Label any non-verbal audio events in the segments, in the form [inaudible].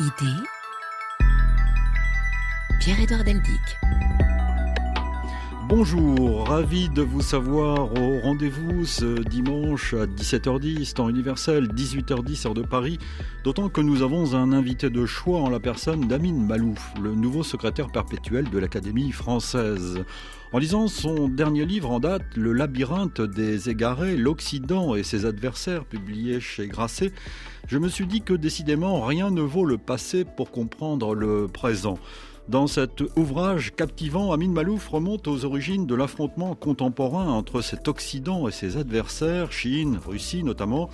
Idée Pierre-Édouard Deldic. Bonjour, ravi de vous savoir au rendez-vous ce dimanche à 17h10, temps universel, 18h10 heure de Paris, d'autant que nous avons un invité de choix en la personne d'Amine Malouf, le nouveau secrétaire perpétuel de l'Académie française. En lisant son dernier livre en date, Le labyrinthe des égarés, l'Occident et ses adversaires, publié chez Grasset, je me suis dit que décidément rien ne vaut le passé pour comprendre le présent. Dans cet ouvrage captivant, Amin Malouf remonte aux origines de l'affrontement contemporain entre cet Occident et ses adversaires, Chine, Russie notamment.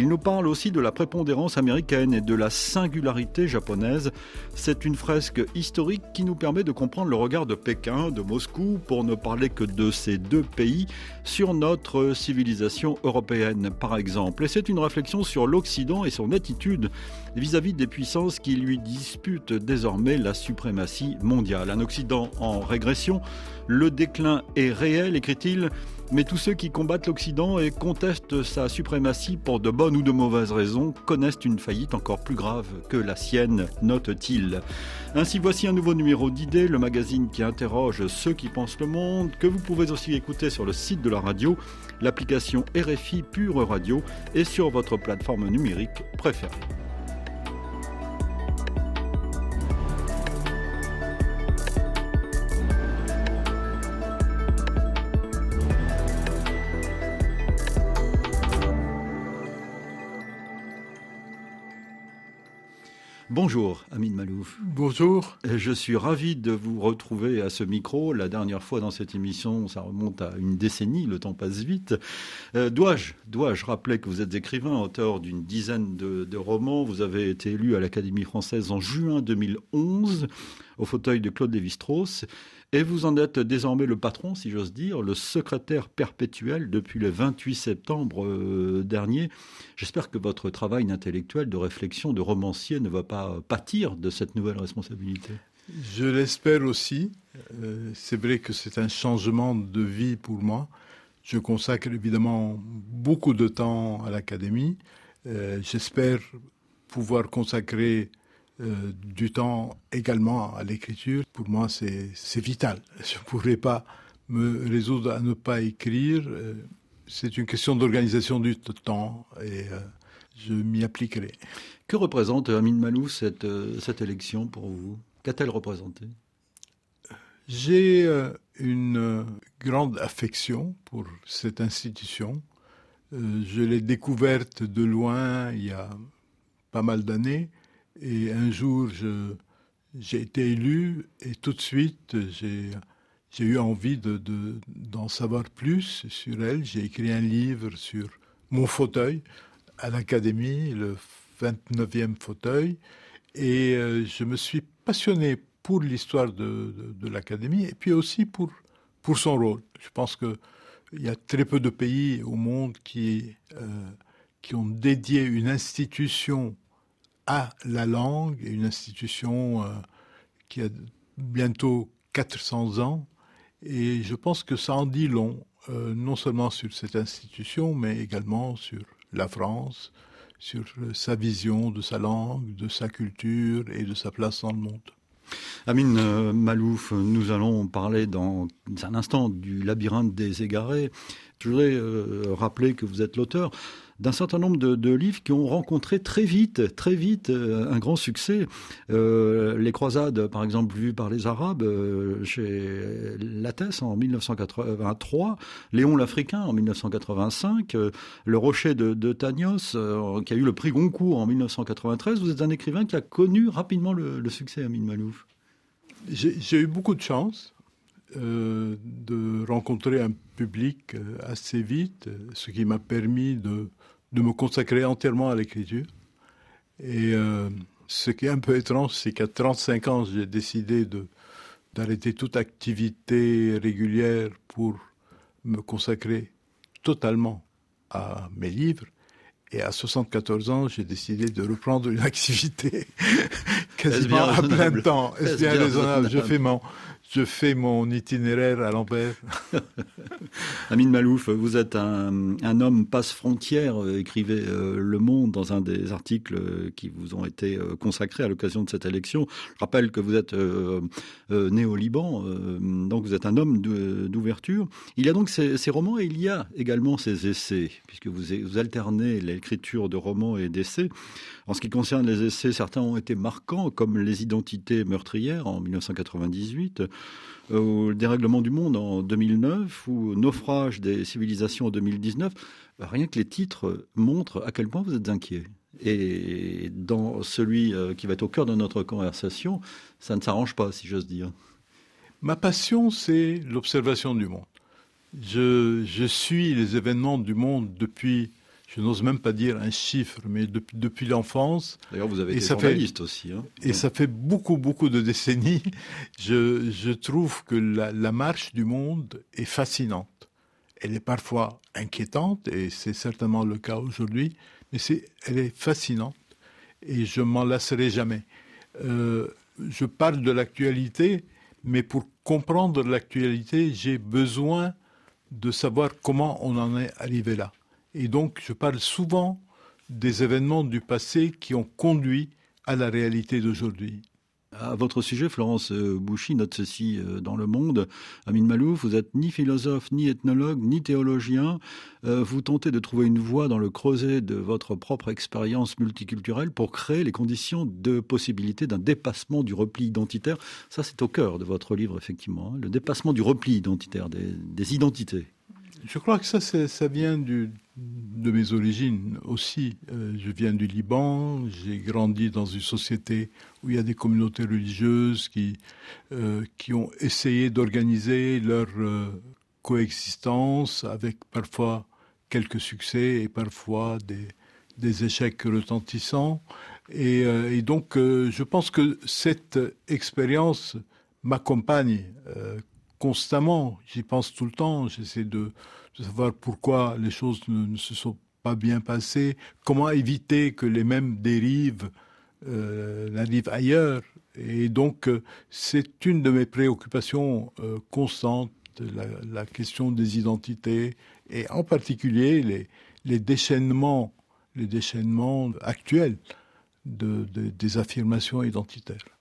Il nous parle aussi de la prépondérance américaine et de la singularité japonaise. C'est une fresque historique qui nous permet de comprendre le regard de Pékin, de Moscou, pour ne parler que de ces deux pays, sur notre civilisation européenne par exemple. Et c'est une réflexion sur l'Occident et son attitude vis-à-vis des puissances qui lui disputent désormais la suprématie mondiale. Un Occident en régression, le déclin est réel, écrit-il, mais tous ceux qui combattent l'Occident et contestent sa suprématie pour de bonnes ou de mauvaises raisons connaissent une faillite encore plus grave que la sienne, note-t-il. Ainsi voici un nouveau numéro d'idées, le magazine qui interroge ceux qui pensent le monde, que vous pouvez aussi écouter sur le site de la radio, l'application RFI Pure Radio et sur votre plateforme numérique préférée. Bonjour, Amine Malouf. Bonjour. Je suis ravi de vous retrouver à ce micro. La dernière fois dans cette émission, ça remonte à une décennie, le temps passe vite. Euh, dois-je dois rappeler que vous êtes écrivain, auteur d'une dizaine de, de romans. Vous avez été élu à l'Académie française en juin 2011 au fauteuil de Claude Lévi-Strauss. Et vous en êtes désormais le patron, si j'ose dire, le secrétaire perpétuel depuis le 28 septembre euh, dernier. J'espère que votre travail intellectuel de réflexion de romancier ne va pas pâtir de cette nouvelle responsabilité. Je l'espère aussi. Euh, c'est vrai que c'est un changement de vie pour moi. Je consacre évidemment beaucoup de temps à l'académie. Euh, j'espère pouvoir consacrer euh, du temps également à l'écriture. Pour moi, c'est vital. Je ne pourrais pas me résoudre à ne pas écrire. Euh, c'est une question d'organisation du temps et euh, je m'y appliquerai. Que représente Amine Malou cette, cette élection pour vous? Qu'a-t-elle représenté? J'ai une grande affection pour cette institution. Je l'ai découverte de loin il y a pas mal d'années et un jour, j'ai été élu et tout de suite, j'ai eu envie d'en de, d'en savoir plus sur elle. J'ai écrit un livre sur mon fauteuil à l'Académie, le 29e fauteuil. Et euh, je me suis passionné pour l'histoire de, l'Académie et puis aussi pour, son rôle. Je pense qu'il y a très peu de pays au monde qui, euh, qui ont dédié une institution à la langue, une institution euh, qui a bientôt 400 ans, et je pense que ça en dit long, euh, non seulement sur cette institution, mais également sur la France, sur sa vision de sa langue, de sa culture et de sa place dans le monde. Amine euh, Malouf, nous allons parler dans un instant du labyrinthe des égarés. Je voudrais rappeler que vous êtes l'auteur d'un certain nombre de, livres qui ont rencontré très vite, très vite euh, un grand succès. Euh, les croisades, par exemple, vues par les Arabes euh, chez Lattès en 1983, Léon l'Africain en 1985, Le Rocher de, de qui a eu le prix Goncourt en 1993. Vous êtes un écrivain qui a connu rapidement le, succès, Amine Malouf. J'ai eu beaucoup de chance. de rencontrer un public assez vite, ce qui m'a permis de de me consacrer entièrement à l'écriture. Et euh, ce qui est un peu étrange, c'est qu'à 35 ans, j'ai décidé de d'arrêter toute activité régulière pour me consacrer totalement à mes livres. Et à 74 ans, j'ai décidé de reprendre une [laughs] activité [laughs] quasiment à plein temps. Est-ce bien raisonnable? Je fais mon, je fais mon itinéraire à l'envers. [laughs] Amine Malouf, vous êtes un, homme passe-frontière, euh, écrivait euh, Le Monde dans un des articles euh, qui vous ont été consacrés à l'occasion de cette élection. Je rappelle que vous êtes né au Liban, donc vous êtes un homme d'ouverture. Il y a donc ces, romans et il y a également ces essais, puisque vous alternez l'écriture de romans et d'essais. En ce qui concerne les essais, certains ont été marquants, comme Les identités meurtrières en 1998, euh, Le dérèglement du monde en 2009 ou Naufrage des civilisations en 2019. Rien que les titres montrent à quel point vous êtes inquiet. Et dans celui euh, qui va être au cœur de notre conversation, ça ne s'arrange pas, si j'ose dire. Ma passion, c'est l'observation du monde. Je, suis les événements du monde depuis je n'ose même pas dire un chiffre, mais depuis, l'enfance. D'ailleurs, vous avez été journaliste aussi. Hein. Et ça fait beaucoup, beaucoup de décennies. Je, je trouve que la, la, marche du monde est fascinante. Elle est parfois inquiétante, et c'est certainement le cas aujourd'hui, mais c'est, elle est fascinante, et je m'en lasserai jamais. Euh, je parle de l'actualité, mais pour comprendre l'actualité, j'ai besoin de savoir comment on en est arrivé là. Et donc, je parle souvent des événements du passé qui ont conduit à la réalité d'aujourd'hui. À votre sujet, Florence euh, Bouchy note ceci euh, dans Le Monde. Amine Malouf, vous n'êtes ni philosophe, ni ethnologue, ni théologien. Euh, vous tentez de trouver une voie dans le creuset de votre propre expérience multiculturelle pour créer les conditions de possibilité d'un dépassement du repli identitaire. Ça, c'est au cœur de votre livre, effectivement. Hein, le dépassement du repli identitaire, des identités. Je crois que ça, ça vient de mes origines aussi. Euh, je viens du Liban, j'ai grandi dans une société où il y a des communautés religieuses qui, euh, qui ont essayé d'organiser leur euh, coexistence avec parfois quelques succès et parfois des, des échecs retentissants. Et, et donc, je pense que cette expérience m'accompagne constamment. J'y pense tout le temps. J'essaie de, savoir pourquoi les choses ne, se sont pas bien passées, comment éviter que les mêmes dérives euh, n'arrivent ailleurs. Et donc, euh, c'est une de mes préoccupations euh, constantes, la, question des identités, et en particulier les, déchaînements, les déchaînements actuels de, des affirmations identitaires.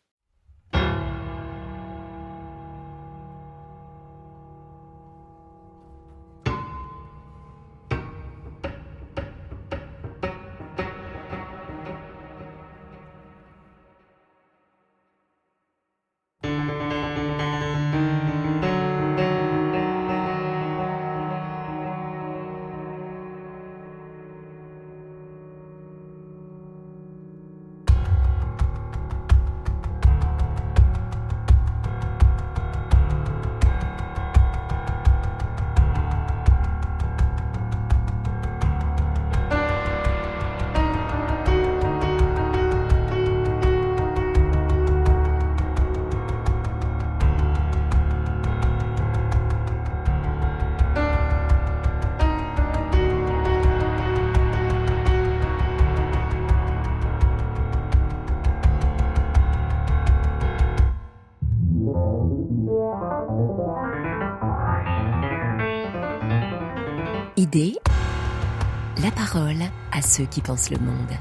Ceux qui pensent le monde.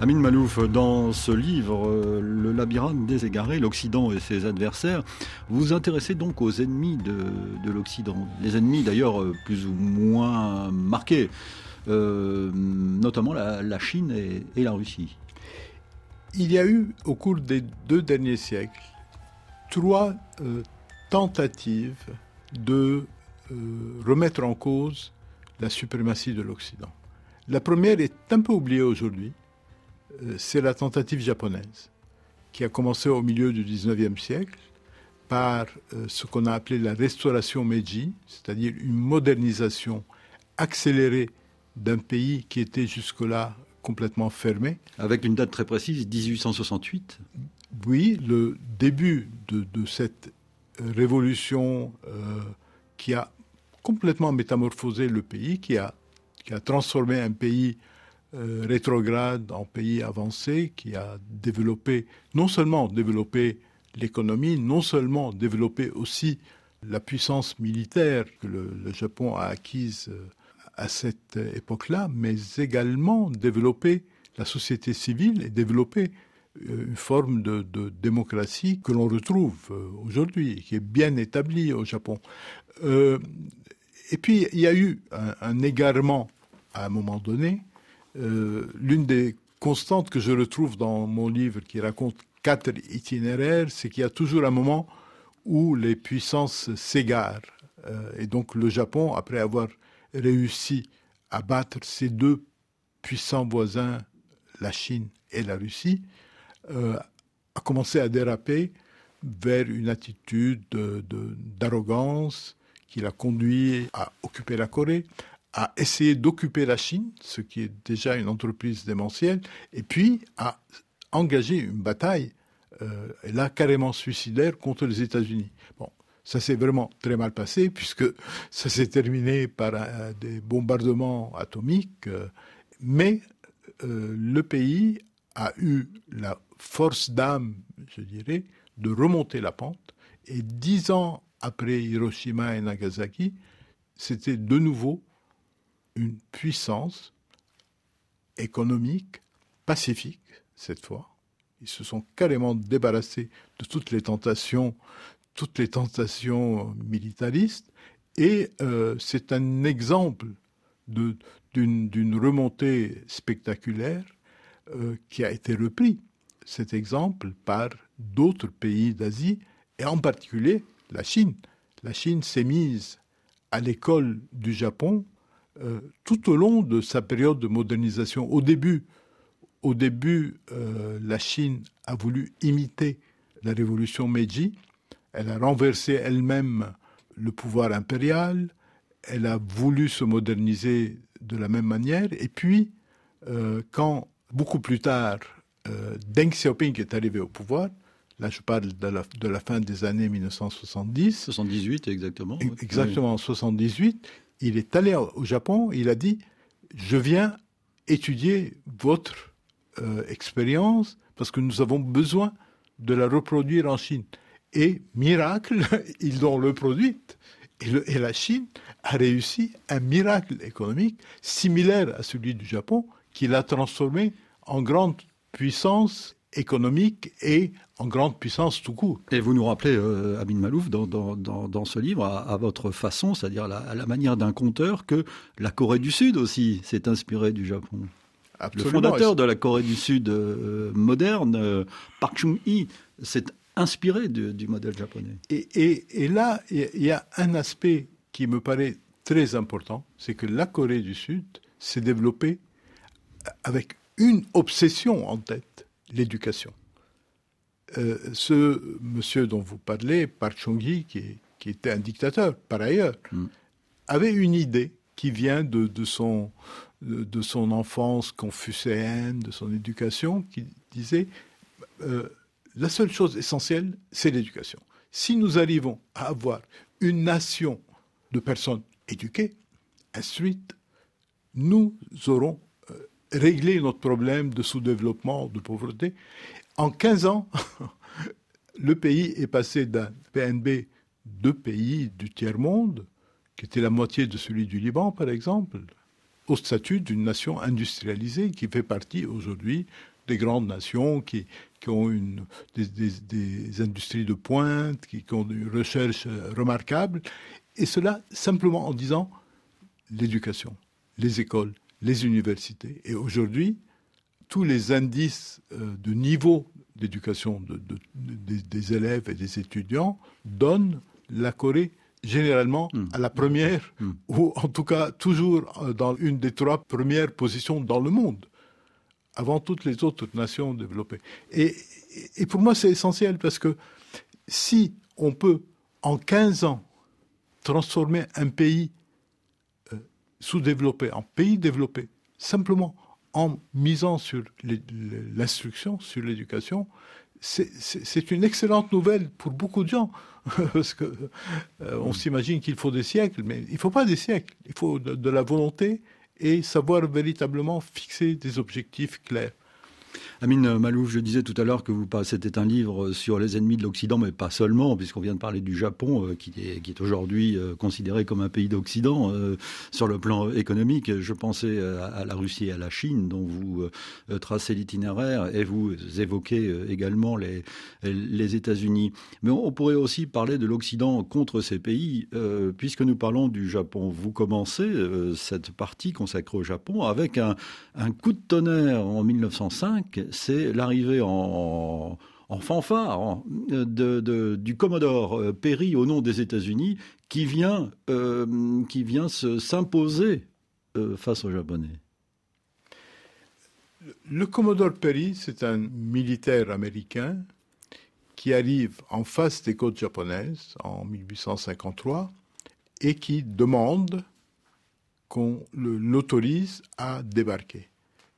Amine Malouf, dans ce livre, euh, Le labyrinthe des égarés, l'Occident et ses adversaires, vous vous intéressez donc aux ennemis de, l'Occident. Les ennemis d'ailleurs euh, plus ou moins marqués, euh, notamment la, Chine et, la Russie. Il y a eu au cours des deux derniers siècles trois tentatives de remettre en cause la suprématie de l'Occident. La première est un peu oubliée aujourd'hui, euh, c'est la tentative japonaise, qui a commencé au milieu du 19e siècle par euh, ce qu'on a appelé la restauration Meiji, c'est-à-dire une modernisation accélérée d'un pays qui était jusque-là complètement fermé. Avec une date très précise, 1868 Oui, le début de, cette euh, révolution qui a complètement métamorphosé le pays, qui a, qui a transformé un pays euh, rétrograde en pays avancé, qui a développé, non seulement développé l'économie, non seulement développer aussi la puissance militaire que le, Japon a acquise euh, à cette époque-là, mais également développer la société civile et développer euh, une forme de, démocratie que l'on retrouve aujourd'hui, qui est bien établie au Japon. Et puis, il y a eu un, égarement à un moment donné. L'une des constantes que je retrouve dans mon livre qui raconte quatre itinéraires, c'est qu'il y a toujours un moment où les puissances s'égarent. Euh, et donc le Japon, après avoir réussi à battre ses deux puissants voisins, la Chine et la Russie, euh, a commencé à déraper vers une attitude d'arrogance qui l'a conduit à occuper la Corée, à essayer d'occuper la Chine, ce qui est déjà une entreprise démentielle, et puis à engager une bataille, euh, là carrément suicidaire, contre les États-Unis. Bon, ça s'est vraiment très mal passé, puisque ça s'est terminé par des bombardements atomiques, euh, mais euh, le pays a eu la force d'âme, je dirais, de remonter la pente, et dix ans après Hiroshima et Nagasaki, c'était de nouveau une puissance économique, pacifique, cette fois. Ils se sont carrément débarrassés de toutes les tentations, toutes les tentations militaristes. Et euh, c'est un exemple d'une remontée spectaculaire euh, qui a été repris, cet exemple, par d'autres pays d'Asie, et en particulier la Chine. La Chine s'est mise à l'école du Japon euh, tout au long de sa période de modernisation. Au début, au début euh, la Chine a voulu imiter la révolution Meiji. Elle a renversé elle-même le pouvoir impérial. Elle a voulu se moderniser de la même manière. Et puis, euh, quand beaucoup plus tard, Deng Xiaoping est arrivé au pouvoir, là je parle de la, de la fin des années 1970. 78 exactement. Exactement, en 78 il est allé au Japon, il a dit, je viens étudier votre euh, expérience parce que nous avons besoin de la reproduire en Chine. Et miracle, [laughs] ils l'ont reproduite. Et, et la Chine a réussi un miracle économique similaire à celui du Japon qui l'a transformé en grande puissance économique et en grande puissance tout court. Et vous nous rappelez, euh, Amin Malouf, dans, dans, dans, ce livre, à, votre façon, c'est-à-dire à la manière d'un conteur, que la Corée du Sud aussi s'est inspirée du Japon. Le fondateur de la Corée du Sud euh, moderne, euh, Park Chung-hee, s'est inspiré du modèle japonais. Et, et, et là, il y a un aspect qui me paraît très important, c'est que la Corée du Sud s'est développée avec une obsession en tête l'éducation. Euh, ce monsieur dont vous parlez, Park Chung-hee, qui, qui, était un dictateur par ailleurs, mm. avait une idée qui vient de, de son, de, son enfance confucéenne, de son éducation, qui disait euh, la seule chose essentielle, c'est l'éducation. Si nous arrivons à avoir une nation de personnes éduquées, instruites, nous aurons régler notre problème de sous-développement, de pauvreté. En 15 ans, [laughs] le pays est passé d'un PNB de pays du tiers-monde, qui était la moitié de celui du Liban, par exemple, au statut d'une nation industrialisée qui fait partie aujourd'hui des grandes nations qui, ont des, industries de pointe, qui, qui ont une recherche remarquable, et cela simplement en disant l'éducation, les écoles, les universités. Et aujourd'hui, tous les indices euh, de niveau d'éducation de, des, élèves et des étudiants donnent la Corée généralement hmm. à la première, hmm. [laughs] ou en tout cas toujours euh, dans une des trois premières positions dans le monde, avant toutes les autres nations développées. Et, et pour moi, c'est essentiel parce que si on peut, en 15 ans, transformer un pays sous-développé, en pays développé, simplement en misant sur l'instruction, sur l'éducation, c'est une excellente nouvelle pour beaucoup de gens, [laughs] parce que euh, on s'imagine qu'il faut des siècles, mais il ne faut pas des siècles, il faut de, la volonté et savoir véritablement fixer des objectifs clairs. Amine Malouf, je disais tout à l'heure que vous c'était un livre sur les ennemis de l'Occident, mais pas seulement, puisqu'on vient de parler du Japon, euh, qui est, aujourd'hui euh, considéré comme un pays d'Occident euh, sur le plan économique. Je pensais à, la Russie et à la Chine, dont vous tracez l'itinéraire, et vous évoquez également les, les États-Unis. Mais on, pourrait aussi parler de l'Occident contre ces pays, puisque nous parlons du Japon. Vous commencez cette partie consacrée au Japon avec un, un coup de tonnerre en 1905 c'est l'arrivée en, fanfare du Commodore euh, Perry au nom des États-Unis qui vient, euh, qui vient s'imposer euh, face aux Japonais. Le Commodore Perry, c'est un militaire américain qui arrive en face des côtes japonaises en 1853 et qui demande qu'on l'autorise à débarquer.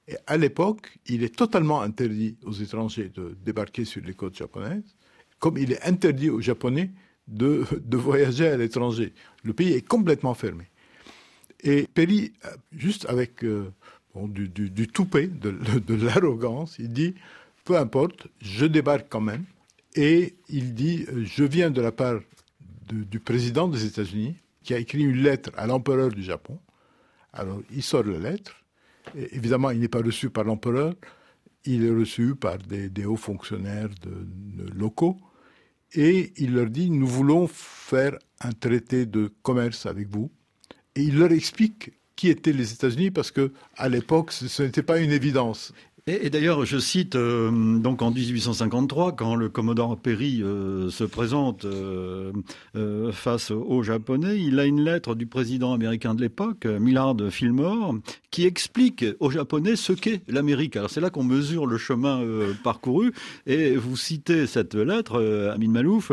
Et à l'époque, il est totalement interdit aux étrangers de débarquer sur les côtes japonaises, comme il est interdit aux Japonais de, de voyager à l'étranger. Le pays est complètement fermé. Et Perry, juste avec euh, du, du, toupet, de, de l'arrogance, il dit, peu importe, je débarque quand même. Et il dit, je viens de la part du président des États-Unis, qui a écrit une lettre à l'empereur du Japon. Alors, il sort la lettre, évidemment, il n'est pas reçu par l'empereur, il est reçu par des, hauts fonctionnaires locaux, et il leur dit, nous voulons faire un traité de commerce avec vous. Et il leur explique qui étaient les États-Unis parce que à l'époque, ce n'était pas une évidence. Et, d'ailleurs, je cite euh, donc en 1853, quand le commodore Perry euh, se présente euh, face aux Japonais, il a une lettre du président américain de l'époque, Millard Fillmore, qui explique aux Japonais ce qu'est l'Amérique. Alors c'est là qu'on mesure le chemin parcouru. Et vous citez cette lettre, Amin Malouf,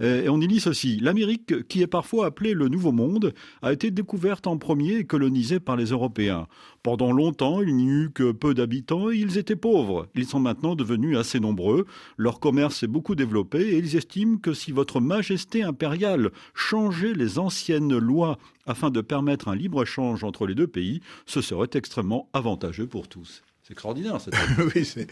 et on y lit ceci l'Amérique, qui est parfois appelée le Nouveau Monde, a été découverte en premier et colonisée par les Européens. Pendant longtemps, il n'y eut que peu d'habitants et ils étaient pauvres. Ils sont maintenant devenus assez nombreux. Leur commerce s'est beaucoup développé et ils estiment que si votre majesté impériale changeait les anciennes lois afin de permettre un libre-échange entre les deux pays, ce serait extrêmement avantageux pour tous. C'est extraordinaire, cette [laughs] Oui,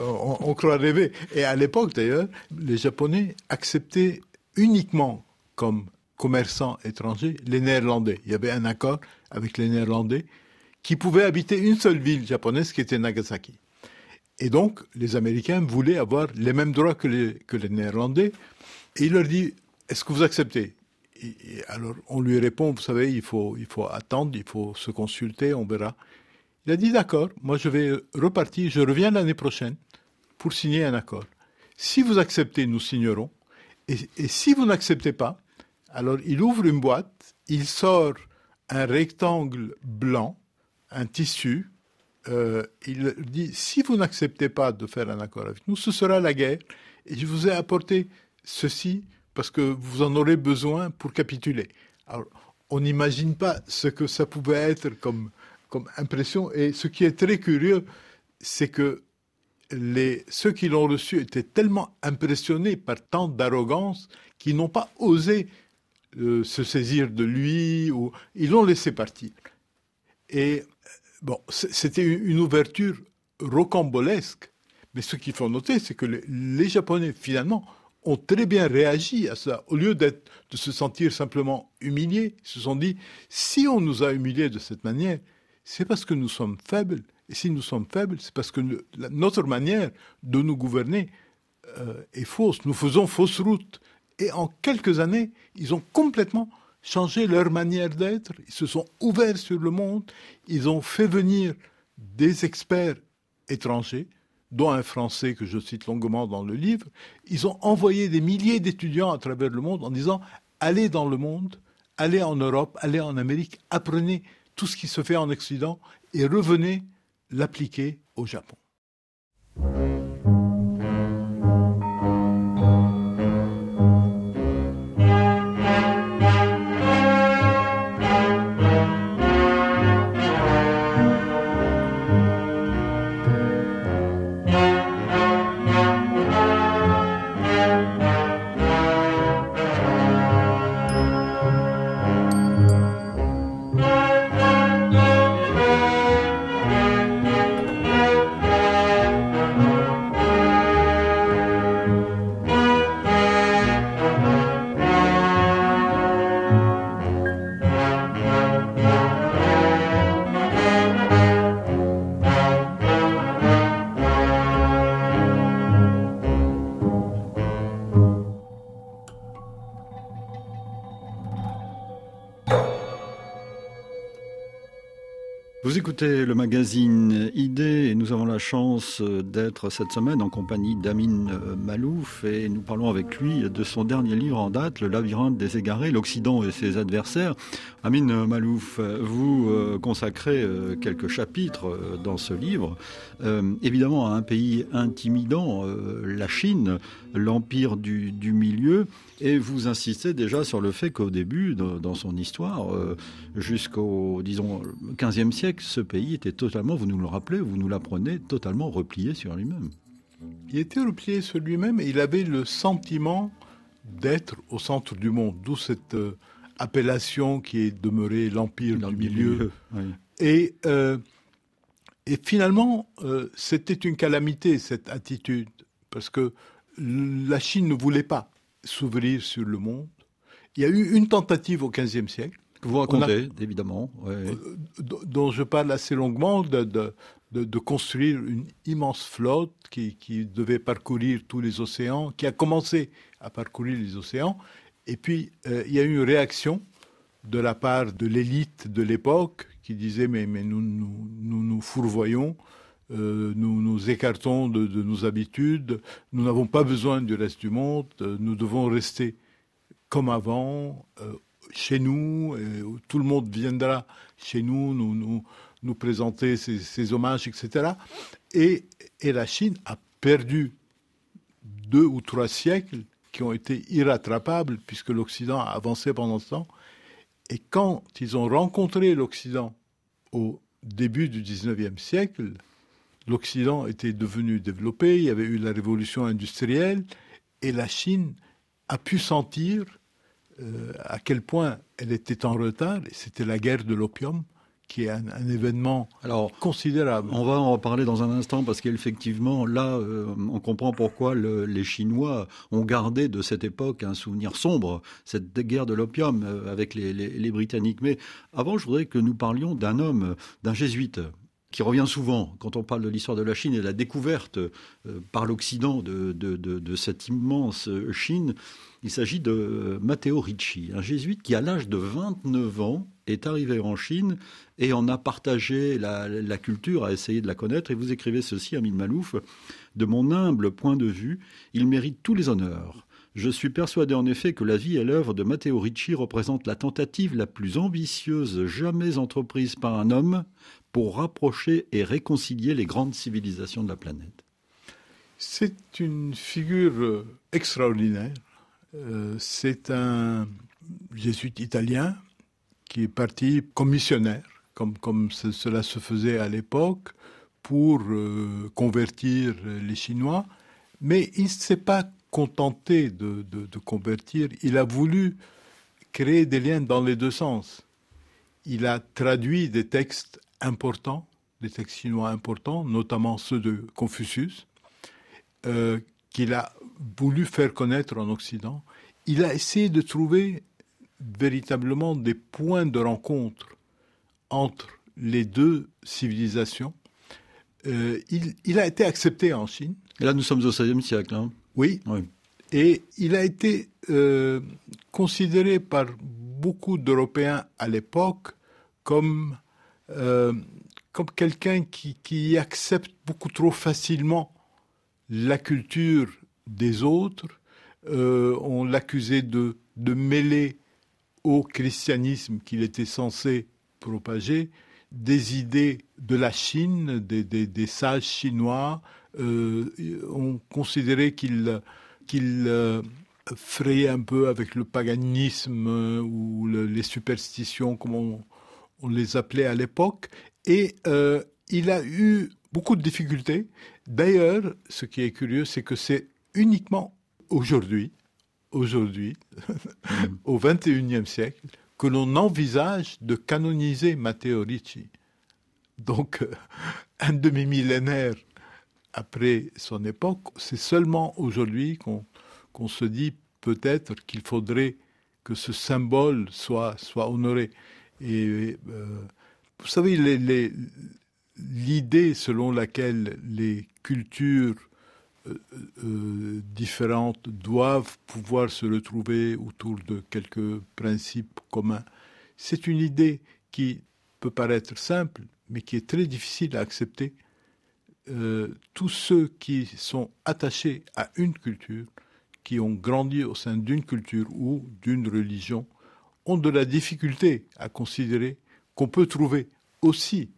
on, on croit rêver. Et à l'époque, d'ailleurs, les Japonais acceptaient uniquement comme commerçants étrangers les Néerlandais. Il y avait un accord avec les Néerlandais qui pouvait habiter une seule ville japonaise qui était Nagasaki. Et donc, les Américains voulaient avoir les mêmes droits que les, Néerlandais. Et il leur dit, est-ce que vous acceptez? Alors, on lui répond, vous savez, il faut, attendre, il faut se consulter, on verra. Il a dit, d'accord, moi je vais repartir, je reviens l'année prochaine pour signer un accord. Si vous acceptez, nous signerons. Et si vous n'acceptez pas, alors il ouvre une boîte, il sort un rectangle blanc un tissu. Euh, il dit si vous n'acceptez pas de faire un accord avec nous, ce sera la guerre. Et je vous ai apporté ceci parce que vous en aurez besoin pour capituler. Alors, on n'imagine pas ce que ça pouvait être comme, impression. Et ce qui est très curieux, c'est que les, ceux qui l'ont reçu étaient tellement impressionnés par tant d'arrogance qu'ils n'ont pas osé euh, se saisir de lui ou ils l'ont laissé partir. Et Bon, c'était une ouverture rocambolesque, mais ce qu'il faut noter, c'est que les, Japonais, finalement, ont très bien réagi à ça. Au lieu de se sentir simplement humiliés, ils se sont dit, si on nous a humiliés de cette manière, c'est parce que nous sommes faibles. Et si nous sommes faibles, c'est parce que notre manière de nous gouverner euh, est fausse. Nous faisons fausse route. Et en quelques années, ils ont complètement changé leur manière d'être, ils se sont ouverts sur le monde, ils ont fait venir des experts étrangers, dont un Français que je cite longuement dans le livre, ils ont envoyé des milliers d'étudiants à travers le monde en disant allez dans le monde, allez en Europe, allez en Amérique, apprenez tout ce qui se fait en Occident et revenez l'appliquer au Japon. Écoutez le magazine Idée et nous avons la chance d'être cette semaine en compagnie d'Amin Malouf et nous parlons avec lui de son dernier livre en date, Le labyrinthe des égarés, l'Occident et ses adversaires. Amin Malouf, vous euh, consacrez euh, quelques chapitres euh, dans ce livre, évidemment à un pays intimidant, la Chine, l'empire du, milieu, et vous insistez déjà sur le fait qu'au début, dans son histoire, jusqu'au, disons, 15e siècle, ce pays était totalement, vous nous le rappelez, vous nous l'apprenez, totalement replié sur lui-même. Il était replié sur lui-même et il avait le sentiment d'être au centre du monde, d'où cette appellation qui est demeurée l'empire du milieu. Et, euh, et finalement, euh, c'était une calamité, cette attitude, parce que la Chine ne voulait pas s'ouvrir sur le monde. Il y a eu une tentative au XVe siècle, vous racontez, évidemment. Euh, dont je parle assez longuement, de, de, de, construire une immense flotte qui, qui, devait parcourir tous les océans, qui a commencé à parcourir les océans. Et puis, euh, il y a eu une réaction de la part de l'élite de l'époque qui disait Mais, mais nous, nous, nous, nous fourvoyons. Euh, nous nous écartons de, de, nos habitudes, nous n'avons pas besoin du reste du monde, nous devons rester comme avant, chez nous, tout le monde viendra chez nous nous, nous, nous présenter ses, hommages, etc. Et, et la Chine a perdu deux ou trois siècles qui ont été irrattrapables puisque l'Occident a avancé pendant ce temps. Et quand ils ont rencontré l'Occident au début du 19e siècle, l'Occident était devenu développé, il y avait eu la révolution industrielle, et la Chine a pu sentir euh, à quel point elle était en retard. Et c'était la guerre de l'opium qui est un, événement Alors, considérable. On va en reparler dans un instant parce qu'effectivement, là, euh, on comprend pourquoi les Chinois ont gardé de cette époque un souvenir sombre, cette guerre de l'opium euh, avec les, les, Britanniques. Mais avant, je voudrais que nous parlions d'un homme, d'un jésuite qui revient souvent quand on parle de l'histoire de la Chine et de la découverte par l'Occident de, cette immense Chine. Il s'agit de Matteo Ricci, un jésuite qui, à l'âge de 29 ans, est arrivé en Chine et en a partagé la, culture, a essayé de la connaître. Et vous écrivez ceci, Amin Malouf, de mon humble point de vue, il mérite tous les honneurs. Je suis persuadé en effet que la vie et l'œuvre de Matteo Ricci représentent la tentative la plus ambitieuse jamais entreprise par un homme pour rapprocher et réconcilier les grandes civilisations de la planète. C'est une figure extraordinaire euh, c'est un jésuite italien qui est parti comme missionnaire, comme, comme cela se faisait à l'époque, pour euh, convertir les Chinois. Mais il ne s'est pas contenté de, convertir, il a voulu créer des liens dans les deux sens. Il a traduit des textes importants, des textes chinois importants, notamment ceux de Confucius, euh, qu'il a voulu faire connaître en Occident. Il a essayé de trouver véritablement des points de rencontre entre les deux civilisations. Euh, il, a été accepté en Chine. Et là, nous sommes au XVIe siècle. Hein. Oui. Et il a été euh, considéré par beaucoup d'Européens à l'époque comme, euh, comme quelqu'un qui, qui accepte beaucoup trop facilement la culture des autres. Euh, on l'accusait de, de mêler au christianisme qu'il était censé propager des idées de la Chine, des, des, sages chinois. Euh, on considérait qu'il qu'il euh, frayait un peu avec le paganisme ou les superstitions, comme on, on, les appelait à l'époque. Et il a eu beaucoup de difficultés. D'ailleurs, ce qui est curieux, c'est que c'est uniquement aujourd'hui, aujourd'hui, [laughs] au XXIe siècle, que l'on envisage de canoniser Matteo Ricci. Donc, euh, [laughs] un demi-millénaire après son époque, c'est seulement aujourd'hui qu'on se dit peut-être qu'il faudrait que ce symbole soit, soit honoré. Et euh, vous savez, l'idée selon laquelle les cultures euh, euh, différentes doivent pouvoir se retrouver autour de quelques principes communs, c'est une idée qui peut paraître simple, mais qui est très difficile à accepter. Euh, tous ceux qui sont attachés à une culture, qui ont grandi au sein d'une culture ou d'une religion, ont de la difficulté à considérer qu'on peut trouver aussi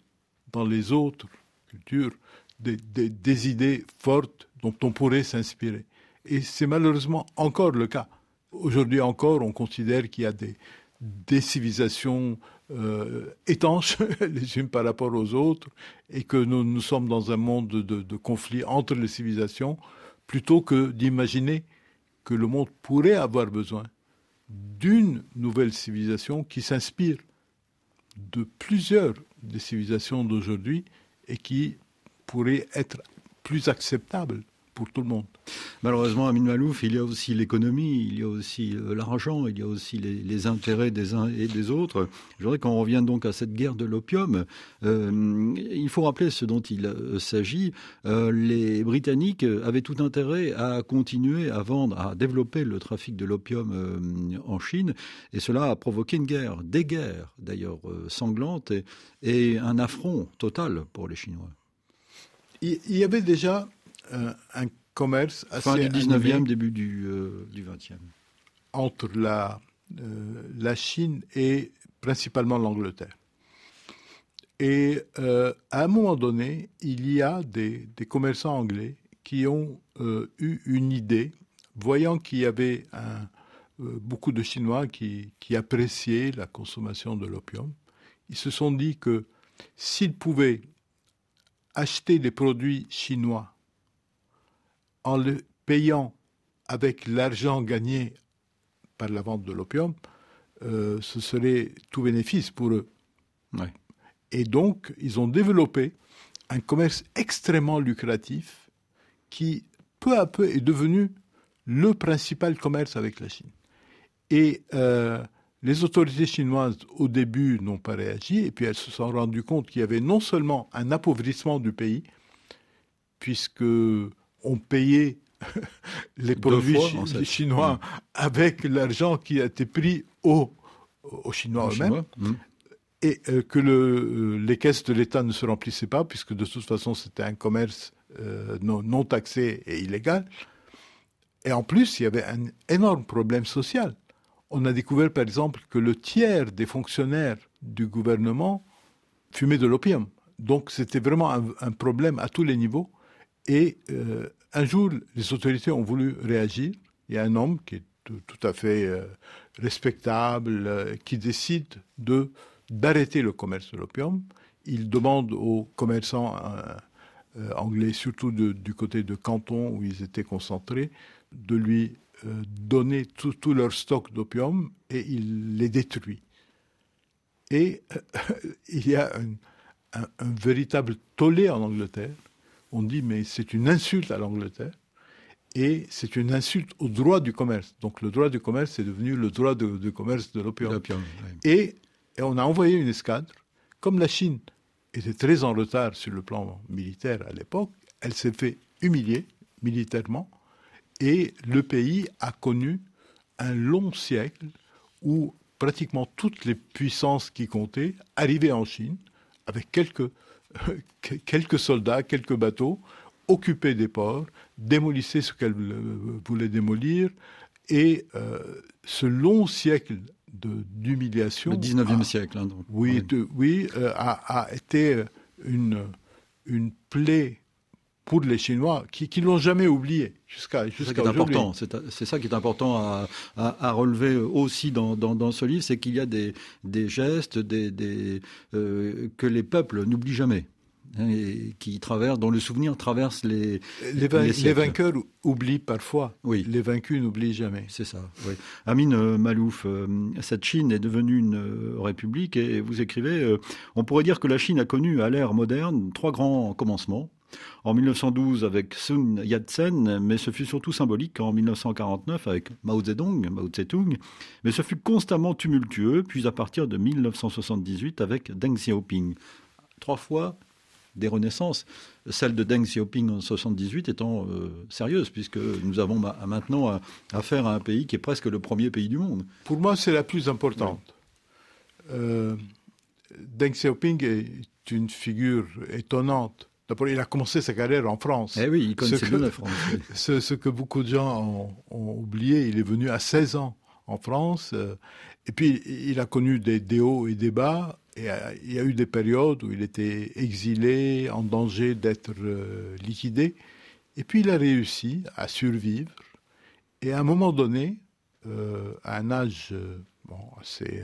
dans les autres cultures des, des idées fortes dont on pourrait s'inspirer. Et c'est malheureusement encore le cas. Aujourd'hui encore, on considère qu'il y a des, civilisations euh, étanches [laughs] les unes par rapport aux autres et que nous, nous sommes dans un monde de, de, conflit entre les civilisations plutôt que d'imaginer que le monde pourrait avoir besoin d'une nouvelle civilisation qui s'inspire de plusieurs des civilisations d'aujourd'hui et qui pourrait être plus acceptable pour tout le monde. Malheureusement, Amin Malouf, il y a aussi l'économie, il y a aussi euh, l'argent, il y a aussi les, intérêts des uns et des autres. Je voudrais qu'on revienne donc à cette guerre de l'opium. Euh, il faut rappeler ce dont il euh, s'agit. les Britanniques avaient tout intérêt à continuer à vendre, à développer le trafic de l'opium en Chine, et cela a provoqué une guerre, des guerres d'ailleurs sanglantes, et, un affront total pour les Chinois. Il y avait déjà un commerce assez fin du 19e, début du, euh, du 20e. Entre la, euh, la Chine et principalement l'Angleterre. Et à un moment donné, il y a des, des commerçants anglais qui ont eu une idée, voyant qu'il y avait un, beaucoup de Chinois qui, qui, appréciaient la consommation de l'opium. Ils se sont dit que s'ils pouvaient acheter les produits chinois en le payant avec l'argent gagné par la vente de l'opium, euh, ce serait tout bénéfice pour eux. Et donc, ils ont développé un commerce extrêmement lucratif qui, peu à peu, est devenu le principal commerce avec la Chine. Et euh, les autorités chinoises, au début, n'ont pas réagi, et puis elles se sont rendues compte qu'il y avait non seulement un appauvrissement du pays, puisque ont payé [laughs] les produits chinois avec l'argent qui a été pris aux, Chinois eux-mêmes. Hmm. Et euh, que le, les caisses de l'État ne se remplissaient pas, puisque de toute façon c'était un commerce euh, non, non, taxé et illégal. Et en plus, il y avait un énorme problème social. On a découvert par exemple que le tiers des fonctionnaires du gouvernement fumaient de l'opium. Donc c'était vraiment un, problème à tous les niveaux. Et euh, un jour, les autorités ont voulu réagir. Il y a un homme qui est tout, à fait euh, respectable, euh, qui décide de d'arrêter le commerce de l'opium. Il demande aux commerçants anglais, surtout du côté de Canton où ils étaient concentrés, de lui donner tout, leur stock d'opium et il les détruit. Et [laughs] il y a un véritable tollé en Angleterre on dit mais c'est une insulte à l'Angleterre et c'est une insulte au droit du commerce. Donc le droit du commerce est devenu le droit de, commerce de l'opium. Et, on a envoyé une escadre. Comme la Chine était très en retard sur le plan militaire à l'époque, elle s'est fait humilier militairement et le pays a connu un long siècle où pratiquement toutes les puissances qui comptaient arrivaient en Chine avec quelques [laughs] quelques soldats, quelques bateaux, occupaient des ports, démolissaient ce qu'elles euh, voulaient démolir, et euh, ce long siècle d'humiliation... Le 19e siècle, hein, donc. Oui, oui euh, a, a, été une, une plaie pour les Chinois qui ne l'ont jamais oublié jusqu'à jusqu'à aujourd'hui. C'est ça qui est important à, à, relever aussi dans, dans, dans ce livre, c'est qu'il y a des, des gestes des, des euh, que les peuples n'oublient jamais. Hein, et qui traversent, dont le souvenir traverse les, les, les, vainqueurs oublient parfois. Oui. Les vaincus n'oublient jamais. C'est ça. Oui. Amine euh, Malouf, euh, cette Chine est devenue une république et vous écrivez on pourrait dire que la Chine a connu à l'ère moderne trois grands commencements en 1912 avec Sun Yat-sen, mais ce fut surtout symbolique en 1949 avec Mao Zedong, Mao Tse-tung, mais ce fut constamment tumultueux, puis à partir de 1978 avec Deng Xiaoping. Trois fois des renaissances, celle de Deng Xiaoping en 1978 étant euh, sérieuse, puisque nous avons maintenant affaire à un pays qui est presque le premier pays du monde. Pour moi, c'est la plus importante. Euh, Deng Xiaoping est une figure étonnante. Il a commencé sa carrière en France. Eh oui, il connaissait bien la France. [laughs] Ce, que beaucoup de gens ont, oublié, il est venu à 16 ans en France. Euh, et puis, il a connu des, hauts et des bas. Et euh, il y a eu des périodes où il était exilé, en danger d'être euh, liquidé. Et puis, il a réussi à survivre. Et à un moment donné, à un âge bon, assez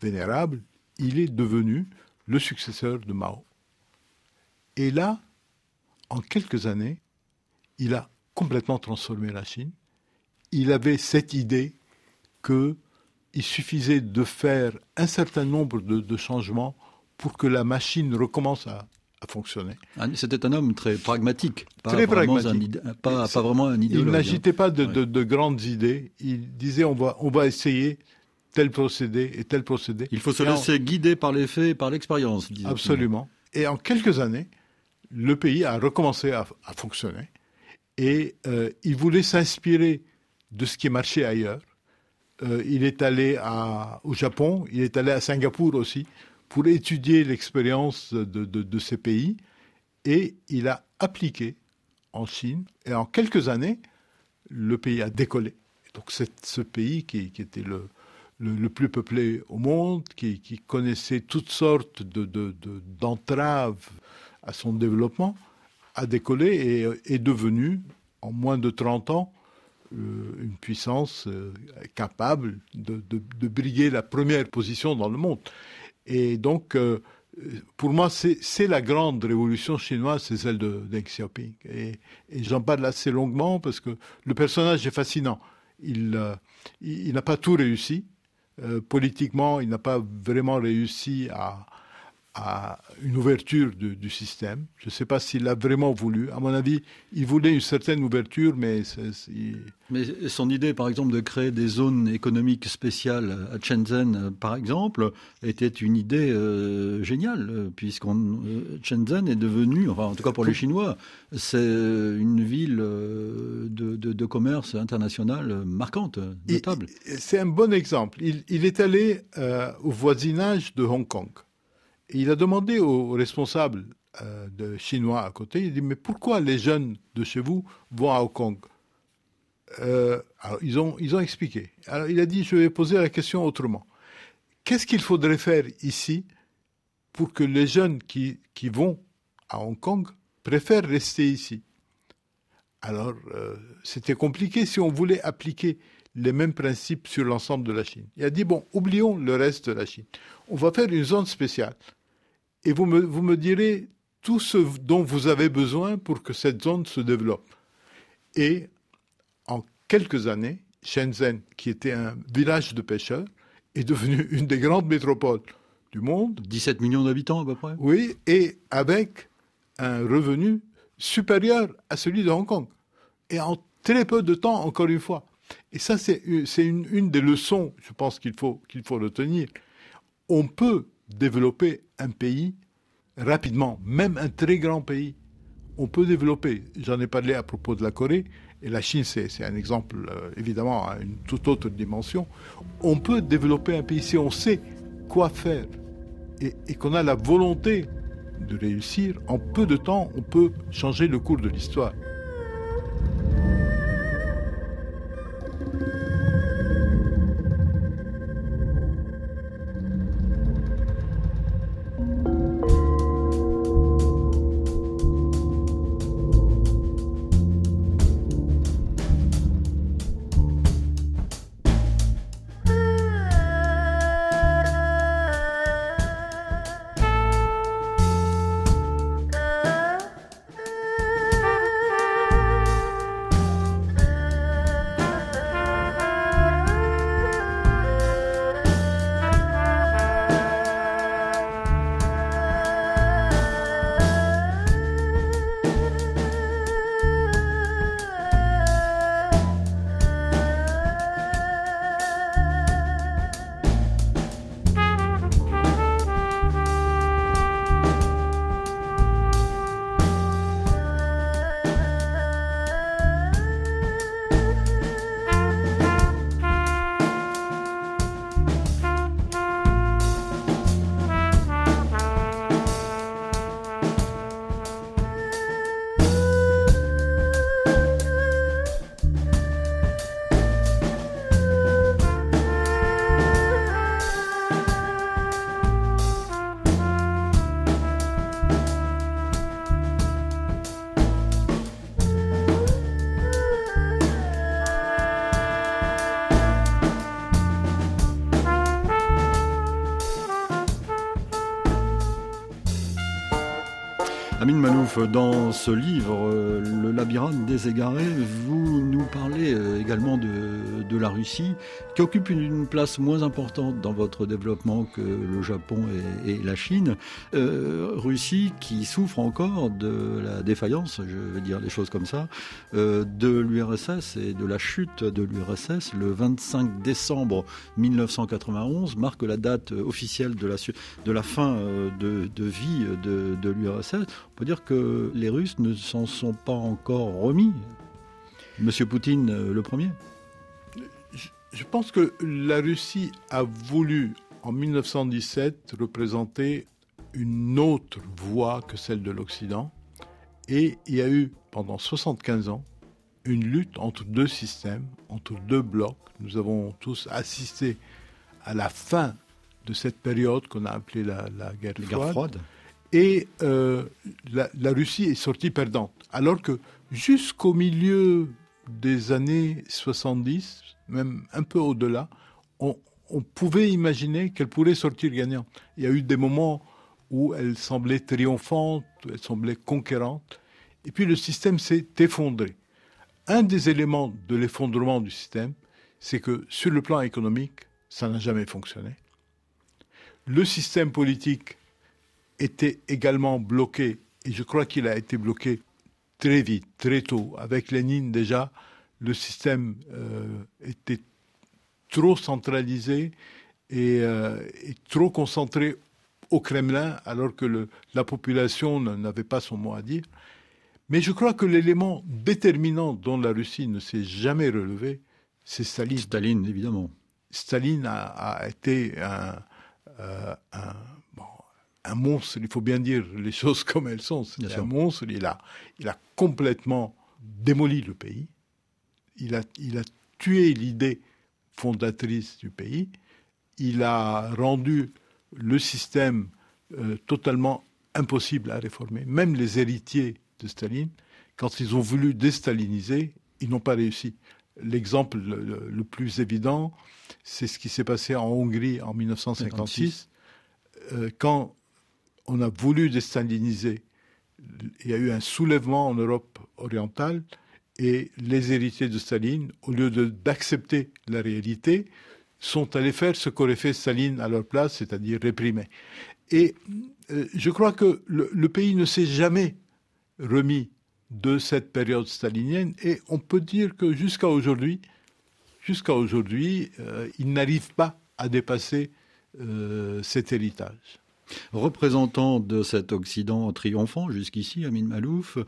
vénérable, il est devenu le successeur de Mao. Et là, en quelques années, il a complètement transformé la Chine. Il avait cette idée qu'il suffisait de faire un certain nombre de, changements pour que la machine recommence à, fonctionner. Ah, c'était un homme très pragmatique, pas, très vraiment, pragmatique. Un, pas, vraiment un idéologue. Il n'agitait pas de, grandes idées. Il disait on va, on va essayer tel procédé et tel procédé. Il faut se laisser guider par les faits et par l'expérience. Absolument. Et en quelques années, le pays a recommencé à, fonctionner et euh, il voulait s'inspirer de ce qui marchait ailleurs. Euh, il est allé au Japon, il est allé à Singapour aussi pour étudier l'expérience de, ces pays et il a appliqué en Chine et en quelques années, le pays a décollé. Donc c'est ce pays qui, était le, le, plus peuplé au monde, qui, connaissait toutes sortes d'entraves de, à son développement, a décollé et est devenu, en moins de 30 ans, euh, une puissance euh, capable de, briguer la première position dans le monde. Et donc, euh, pour moi, c'est la grande révolution chinoise, c'est celle de Deng Xiaoping. Et, j'en parle assez longuement parce que le personnage est fascinant. Il, il, n'a pas tout réussi. politiquement, il n'a pas vraiment réussi à, à une ouverture du système. Je ne sais pas s'il a vraiment voulu. À mon avis, il voulait une certaine ouverture, mais... Mais son idée, par exemple, de créer des zones économiques spéciales à Shenzhen, par exemple, était une idée euh, géniale, puisqu'on euh, Shenzhen est devenu, enfin en tout cas pour les Chinois, c'est une ville euh, de, commerce international marquante, notable. C'est un bon exemple. Il, il est allé au voisinage de Hong Kong il a demandé aux responsables euh, chinois à côté, il dit mais pourquoi les jeunes de chez vous vont à Hong Kong? Euh, alors, ils ont, ils ont expliqué. Alors, il a dit, je vais poser la question autrement. Qu'est-ce qu'il faudrait faire ici pour que les jeunes qui vont à Hong Kong préfèrent rester ici? Alors, euh, c'était compliqué si on voulait appliquer les mêmes principes sur l'ensemble de la Chine. Il a dit, bon, oublions le reste de la Chine. On va faire une zone spéciale et vous me, vous me direz tout ce dont vous avez besoin pour que cette zone se développe. Et en quelques années, Shenzhen, qui était un village de pêcheurs, est devenu [laughs] une des grandes métropoles du monde. 17 millions d'habitants à peu près. Oui, et avec un revenu supérieur à celui de Hong Kong. Et en très peu de temps, encore une fois. Et ça, c'est une, une, des leçons, je pense qu'il faut, qu'il faut retenir. On peut développer un pays rapidement, même un très grand pays. On peut développer, j'en ai parlé à propos de la Corée, et la Chine c'est un exemple euh, évidemment à une toute autre dimension. On peut développer un pays si on sait quoi faire et, et qu'on a la volonté de réussir, en peu de temps on peut changer le cours de l'histoire. Malouf, dans ce livre, euh, Le labyrinthe des égarés, vous nous parlez euh, également de, la Russie, qui occupe une, place moins importante dans votre développement que le Japon et, la Chine. Euh, Russie qui souffre encore de la défaillance, je vais dire les choses comme ça, de l'URSS et de la chute de l'URSS. Le 25 décembre 1991 marque la date officielle de la, de fin de, vie de, de l'URSS. On peut dire que les Russes ne s'en sont pas encore remis. Monsieur Poutine, euh, le premier Je pense que la Russie a voulu, en 1917, représenter une autre voie que celle de l'Occident. Et il y a eu, pendant 75 ans, une lutte entre deux systèmes, entre deux blocs. Nous avons tous assisté à la fin de cette période qu'on a appelée la, guerre, froide. Et euh, la, Russie est sortie perdante. Alors que jusqu'au milieu des années 70, même un peu au-delà, on, pouvait imaginer qu'elle pourrait sortir gagnante. Il y a eu des moments où elle semblait triomphante, elle semblait conquérante, et puis le système s'est effondré. Un des éléments de l'effondrement du système, c'est que sur le plan économique, ça n'a jamais fonctionné. Le système politique était également bloqué, et je crois qu'il a été bloqué très vite, très tôt. Avec Lénine déjà, le système euh, était trop centralisé euh, et, trop concentré au Kremlin, alors que la population n'avait pas son mot à dire. Mais je crois que l'élément déterminant dont la Russie ne s'est jamais relevée, c'est Staline. Staline, évidemment. Staline a, été un, euh, un un monstre, il faut bien dire les [laughs] choses comme elles sont. C'est un monstre, il a, il a complètement démoli le pays. Il a, il a tué l'idée fondatrice du pays. Il a rendu le système euh, totalement impossible à réformer. Même les héritiers de Staline, quand ils ont voulu déstaliniser, ils n'ont pas réussi. L'exemple le, plus évident, c'est ce qui s'est passé en Hongrie en 1956, euh, quand on a voulu déstaliniser. Il y a eu un soulèvement en Europe orientale et les héritiers de Staline, au lieu d'accepter la réalité, sont allés faire ce qu'aurait fait Staline à leur place, c'est-à-dire réprimer. Et euh, je crois que le, pays ne s'est jamais remis de cette période stalinienne et on peut dire que jusqu'à aujourd'hui, euh, il n'arrive pas à dépasser euh, cet héritage. Représentant de cet Occident triomphant jusqu'ici, Amin Malouf,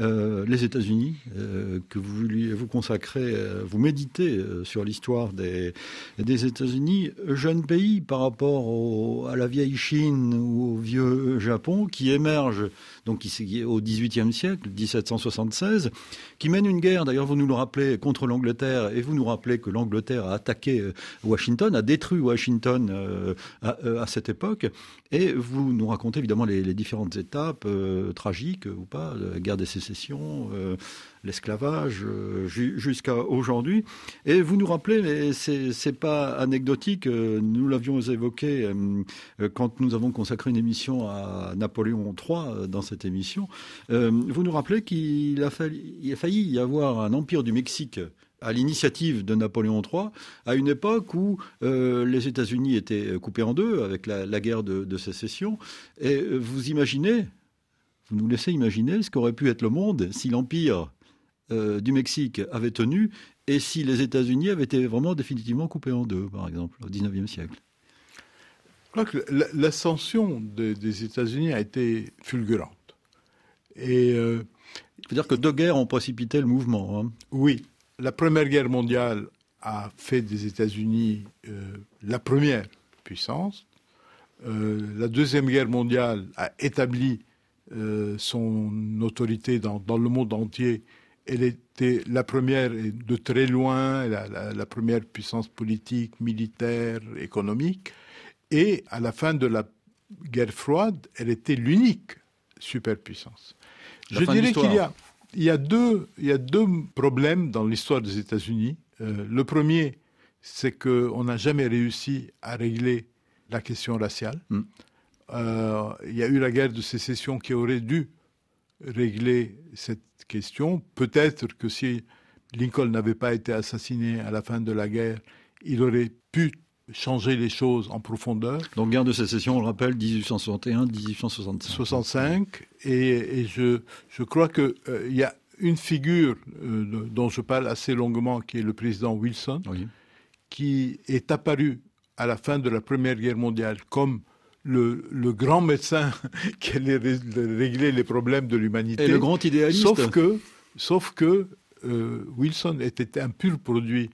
euh, les États-Unis, euh, que vous vous consacrez, euh, vous méditez sur l'histoire des, États-Unis, jeune pays par rapport à la vieille Chine ou au vieux Japon, qui émerge donc au XVIIIe siècle, 1776, qui mène une guerre, d'ailleurs vous nous le rappelez, contre l'Angleterre, et vous nous rappelez que l'Angleterre a attaqué Washington, a détruit Washington à, à cette époque, et vous nous racontez évidemment les, différentes étapes, euh, tragiques ou pas, la guerre des sécessions, euh, l'esclavage, euh, jusqu'à aujourd'hui. Et vous nous rappelez, mais c'est pas anecdotique, nous l'avions évoqué quand nous avons consacré une émission à Napoléon III dans cette émission. vous nous rappelez qu'il a, a failli y avoir un empire du Mexique à l'initiative de Napoléon III, à une époque où euh, les États-Unis étaient coupés en deux avec la, guerre de, sécession. Et euh, vous imaginez, vous nous laissez imaginer ce qu'aurait pu être le monde si l'empire euh, du Mexique avait tenu et si les États-Unis avaient été vraiment définitivement coupés en deux, par exemple, au XIXe siècle. Je crois que l'ascension des, États-Unis a été fulgurante. Et euh, dire que deux guerres ont précipité le mouvement. Hein. Oui, la Première Guerre mondiale a fait des États-Unis euh, la première puissance. Euh, la Deuxième Guerre mondiale a établi euh, son autorité dans, le monde entier. Elle était la première de très loin, la, première puissance politique, militaire, économique. Et à la fin de la guerre froide, elle était l'unique superpuissance. Je dirais qu'il y a il y a deux, il y a deux problèmes dans l'histoire des États-Unis. Euh, le premier, c'est qu'on n'a jamais réussi à régler la question raciale. Mm. Euh, il y a eu la guerre de sécession qui aurait dû régler cette question. Peut-être que si Lincoln n'avait pas été assassiné à la fin de la guerre, il aurait pu changer les choses en profondeur. Donc guerre de sécession, on le rappelle, 1861-1865. 65, et, je, je crois qu'il euh, y a une figure euh, dont je parle assez longuement, qui est le président Wilson, qui est apparu à la fin de la Première Guerre mondiale comme le, le grand médecin [laughs] qui allait régler les problèmes de l'humanité. Et le grand idéaliste. Sauf que, sauf que euh, Wilson était un pur produit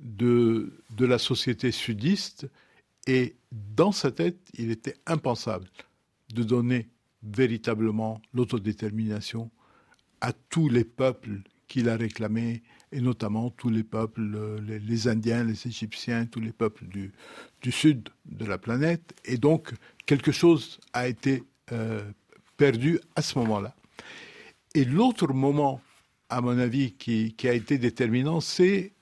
de, de la société sudiste et dans sa tête, il était impensable de donner véritablement l'autodétermination à tous les peuples qu'il a réclamés, et notamment tous les peuples, euh, les, Indiens, les Égyptiens, tous les peuples du, du, sud de la planète. Et donc, quelque chose a été euh, perdu à ce moment-là. Et l'autre moment, à mon avis, qui, qui a été déterminant, c'est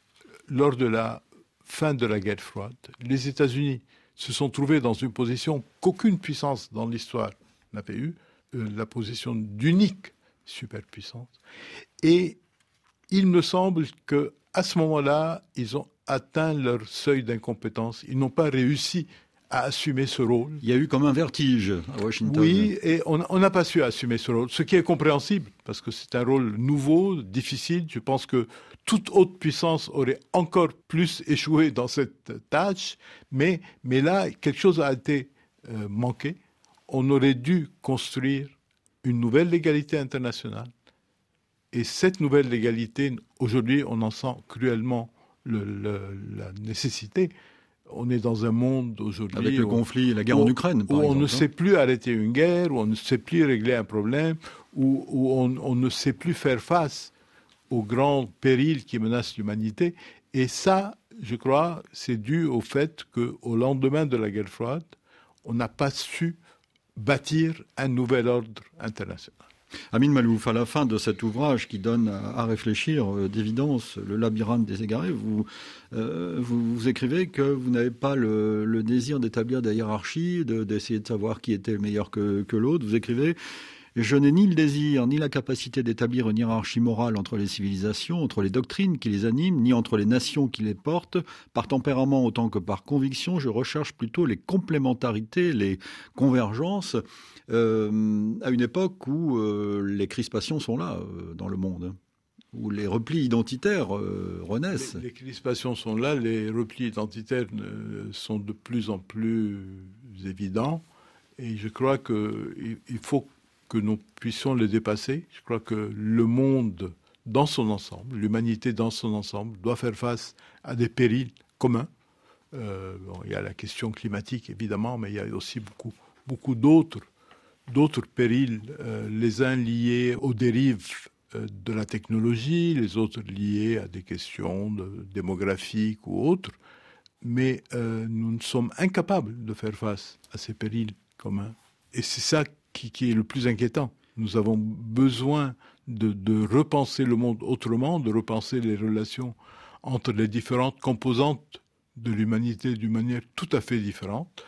lors de la fin de la guerre froide. Les États-Unis se sont trouvés dans une position qu'aucune puissance dans l'histoire n'avait eue, euh, la position d'unique superpuissance. Et il me semble que à ce moment-là, ils ont atteint leur seuil d'incompétence. Ils n'ont pas réussi à assumer ce rôle. Il y a eu comme un vertige à Washington. Oui, et on n'a pas su assumer ce rôle, ce qui est compréhensible, parce que c'est un rôle nouveau, difficile. Je pense que toute haute puissance aurait encore plus échoué dans cette tâche, mais, mais là, quelque chose a été euh, manqué. On aurait dû construire une nouvelle légalité internationale. Et cette nouvelle légalité, aujourd'hui, on en sent cruellement la nécessité. On est dans un monde aujourd'hui. Avec le conflit et la guerre en Ukraine, par où on ne sait plus arrêter une guerre, où on ne sait plus régler un problème, où, on, on, ne sait plus faire face aux grands périls qui menacent l'humanité. Et ça, je crois, c'est dû au fait qu'au lendemain de la guerre froide, on n'a pas su bâtir un nouvel ordre international. Amine Malouf, à la fin de cet ouvrage qui donne à, réfléchir euh, d'évidence le labyrinthe des égarés, vous, euh, vous, écrivez que vous n'avez pas le, désir d'établir des hiérarchies, d'essayer de, savoir qui était le meilleur que, que l'autre. Vous écrivez je n'ai ni le désir ni la capacité d'établir une hiérarchie morale entre les civilisations, entre les doctrines qui les animent, ni entre les nations qui les portent. Par tempérament autant que par conviction, je recherche plutôt les complémentarités, les convergences, euh, à une époque où euh, les crispations sont là euh, dans le monde où les replis identitaires renaissent. Les, crispations sont là, les replis identitaires sont de plus en plus évidents, et je crois qu'il faut que nous puissions les dépasser. Je crois que le monde dans son ensemble, l'humanité dans son ensemble, doit faire face à des périls communs. Euh, il y a la question climatique évidemment, mais il y a aussi beaucoup, beaucoup d'autres, d'autres périls, euh, les uns liés aux dérives euh, de la technologie, les autres liés à des questions démographiques ou autres. Mais nous sommes incapables de faire face à ces périls communs. Et c'est ça qui, est le plus inquiétant. Nous avons besoin de, repenser le monde autrement, de repenser les relations entre les différentes composantes de l'humanité d'une manière tout à fait différente.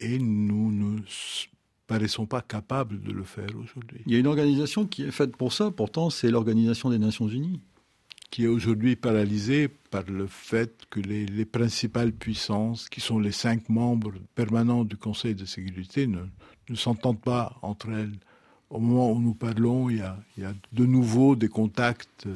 Et nous ne paraissons pas capables de le faire aujourd'hui. Il y a une organisation qui est faite pour ça, pourtant c'est l'Organisation des Nations Unies. Qui est aujourd'hui paralysée par le fait que les, les, principales puissances, qui sont les cinq membres permanents du Conseil de sécurité, ne s'entendent pas entre elles. Au moment où nous parlons, il y a, de nouveau des contacts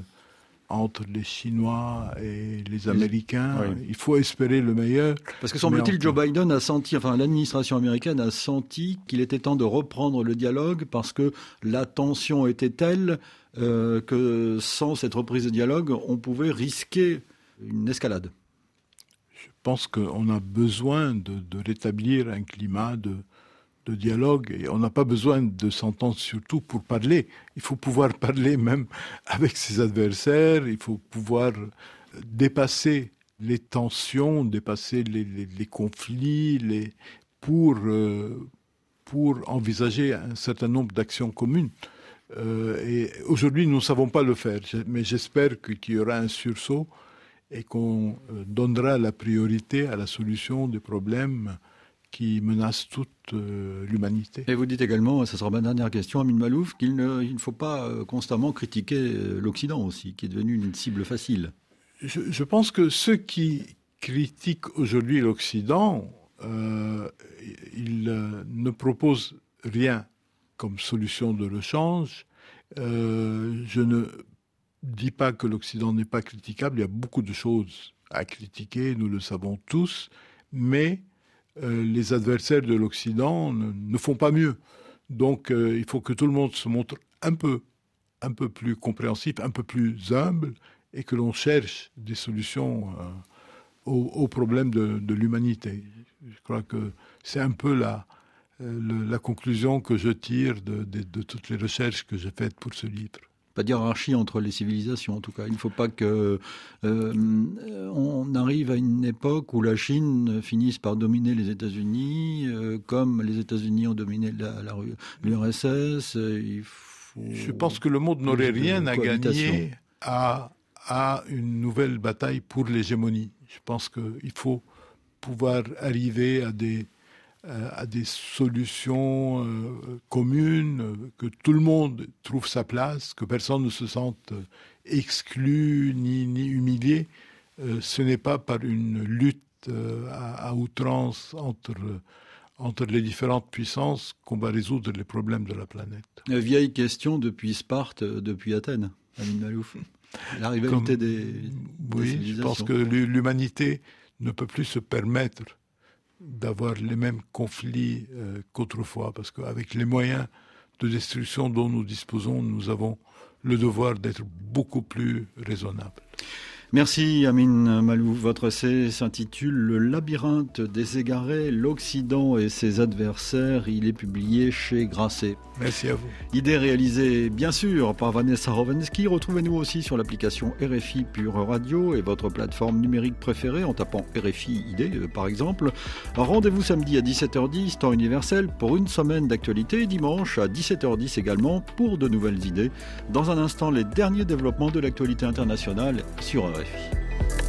entre les Chinois et les Américains. Il faut espérer le meilleur. Parce que semble-t-il, Joe Biden a senti, enfin l'administration américaine a senti qu'il était temps de reprendre le dialogue parce que la tension était telle euh, que sans cette reprise de dialogue, on pouvait risquer une escalade. Je pense qu'on a besoin de rétablir un climat de, de dialogue et on n'a pas besoin de s'entendre surtout pour parler. Il faut pouvoir [laughs] parler même avec ses adversaires, il faut pouvoir dépasser les tensions, dépasser les, conflits, les, pour, euh, pour envisager un certain nombre d'actions communes. Euh, et aujourd'hui, nous ne savons pas le faire, mais j'espère qu'il y aura un sursaut et qu'on euh, donnera la priorité à la solution des problèmes qui menace toute euh, l'humanité. Et vous dites également, ce sera ma dernière question, Amin Malouf, qu'il ne, il faut pas euh, constamment critiquer euh, l'Occident aussi, qui est devenu une cible facile. Je, je pense que ceux qui critiquent aujourd'hui l'Occident, euh, ils ne proposent rien comme solution de rechange. Je ne dis pas que l'Occident n'est pas critiquable, il y a beaucoup de choses à critiquer, nous le savons tous, mais les adversaires de l'Occident ne, font pas mieux. Donc euh, il faut que tout le monde se montre un peu, un peu plus compréhensif, un peu plus humble, et que l'on cherche des solutions euh, aux, problèmes de, l'humanité. Je crois que c'est un peu la, la conclusion que je tire de toutes les recherches que j'ai faites pour ce livre pas d'hierarchie entre les civilisations en tout cas. Il ne faut pas que euh, on arrive à une époque où la Chine finisse par dominer les États-Unis, euh, comme les États-Unis ont dominé l'URSS. Euh, Je pense que le monde n'aurait rien à gagner à, à une nouvelle bataille pour l'hégémonie. Je pense qu'il faut pouvoir arriver à des euh, à des solutions euh, communes, euh, que tout le monde trouve sa place, que personne ne se sente exclu ni, ni humilié. Euh, ce n'est pas par une lutte euh, à, à, outrance entre, entre les différentes puissances qu'on va résoudre les problèmes de la planète. Une vieille question depuis Sparte, depuis Athènes, Amin Malouf. [laughs] La rivalité Comme, des, des Oui, je pense que l'humanité ne peut plus se permettre d'avoir les mêmes conflits euh, qu'autrefois, parce qu'avec les moyens de destruction dont nous disposons, nous avons le devoir d'être beaucoup plus raisonnables. Merci Amine Malou. Votre essai s'intitule Le labyrinthe des égarés, l'Occident et ses adversaires. Il est publié chez Grasset. Merci à vous. Idée réalisée bien sûr par Vanessa Rovensky. Retrouvez-nous aussi sur l'application RFI Pure Radio et votre plateforme numérique préférée en tapant RFI Idée par exemple. Rendez-vous samedi à 17h10 temps universel pour une semaine d'actualité et dimanche à 17h10 également pour de nouvelles idées. Dans un instant, les derniers développements de l'actualité internationale sur RFI. suffit.